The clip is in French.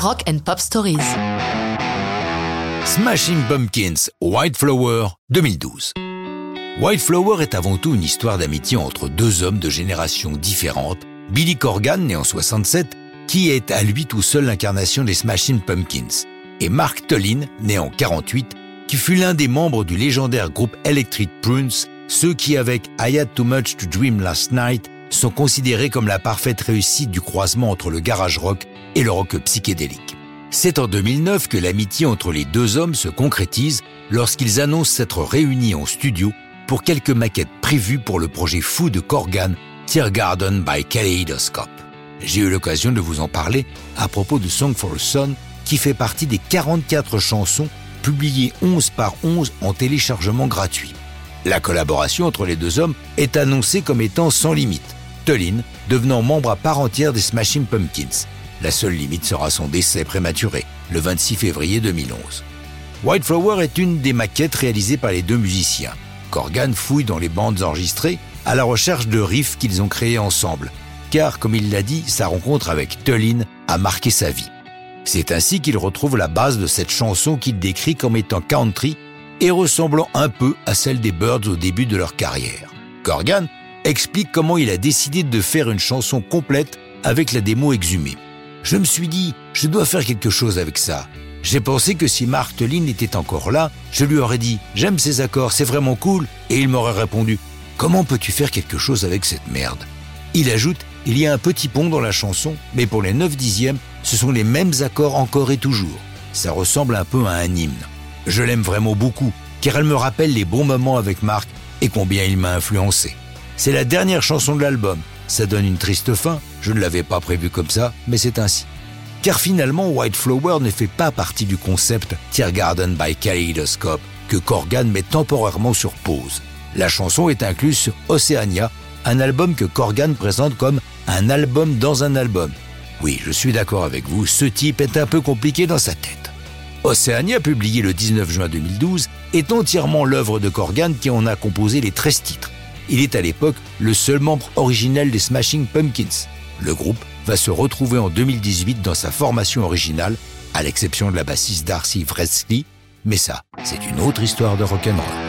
Rock and Pop Stories. Smashing Pumpkins, White Flower, 2012. White Flower est avant tout une histoire d'amitié entre deux hommes de générations différentes. Billy Corgan, né en 67, qui est à lui tout seul l'incarnation des Smashing Pumpkins, et Mark Tullin, né en 48, qui fut l'un des membres du légendaire groupe Electric Prunes, ceux qui, avec I Had Too Much to Dream Last Night, sont considérés comme la parfaite réussite du croisement entre le garage rock et le rock psychédélique. C'est en 2009 que l'amitié entre les deux hommes se concrétise lorsqu'ils annoncent s'être réunis en studio pour quelques maquettes prévues pour le projet fou de Corgan, Garden by Kaleidoscope. J'ai eu l'occasion de vous en parler à propos de Song for a Son, qui fait partie des 44 chansons publiées 11 par 11 en téléchargement gratuit. La collaboration entre les deux hommes est annoncée comme étant sans limite. Tullin devenant membre à part entière des Smashing Pumpkins. La seule limite sera son décès prématuré, le 26 février 2011. White Flower est une des maquettes réalisées par les deux musiciens. Corgan fouille dans les bandes enregistrées à la recherche de riffs qu'ils ont créés ensemble, car, comme il l'a dit, sa rencontre avec Tullin a marqué sa vie. C'est ainsi qu'il retrouve la base de cette chanson qu'il décrit comme étant country et ressemblant un peu à celle des Birds au début de leur carrière. Corgan explique comment il a décidé de faire une chanson complète avec la démo exhumée. Je me suis dit, je dois faire quelque chose avec ça. J'ai pensé que si Mark Tullin était encore là, je lui aurais dit J'aime ces accords, c'est vraiment cool. Et il m'aurait répondu Comment peux-tu faire quelque chose avec cette merde? Il ajoute Il y a un petit pont dans la chanson, mais pour les 9 dixièmes, ce sont les mêmes accords encore et toujours. Ça ressemble un peu à un hymne. Je l'aime vraiment beaucoup, car elle me rappelle les bons moments avec Mark et combien il m'a influencé. C'est la dernière chanson de l'album. Ça donne une triste fin, je ne l'avais pas prévu comme ça, mais c'est ainsi. Car finalement, White Flower ne fait pas partie du concept Garden by Kaleidoscope que Corgan met temporairement sur pause. La chanson est incluse sur Oceania, un album que Corgan présente comme un album dans un album. Oui, je suis d'accord avec vous, ce type est un peu compliqué dans sa tête. Oceania, publié le 19 juin 2012, est entièrement l'œuvre de Corgan qui en a composé les 13 titres. Il est à l'époque le seul membre originel des Smashing Pumpkins. Le groupe va se retrouver en 2018 dans sa formation originale, à l'exception de la bassiste Darcy Fresley, mais ça, c'est une autre histoire de rock'n'roll.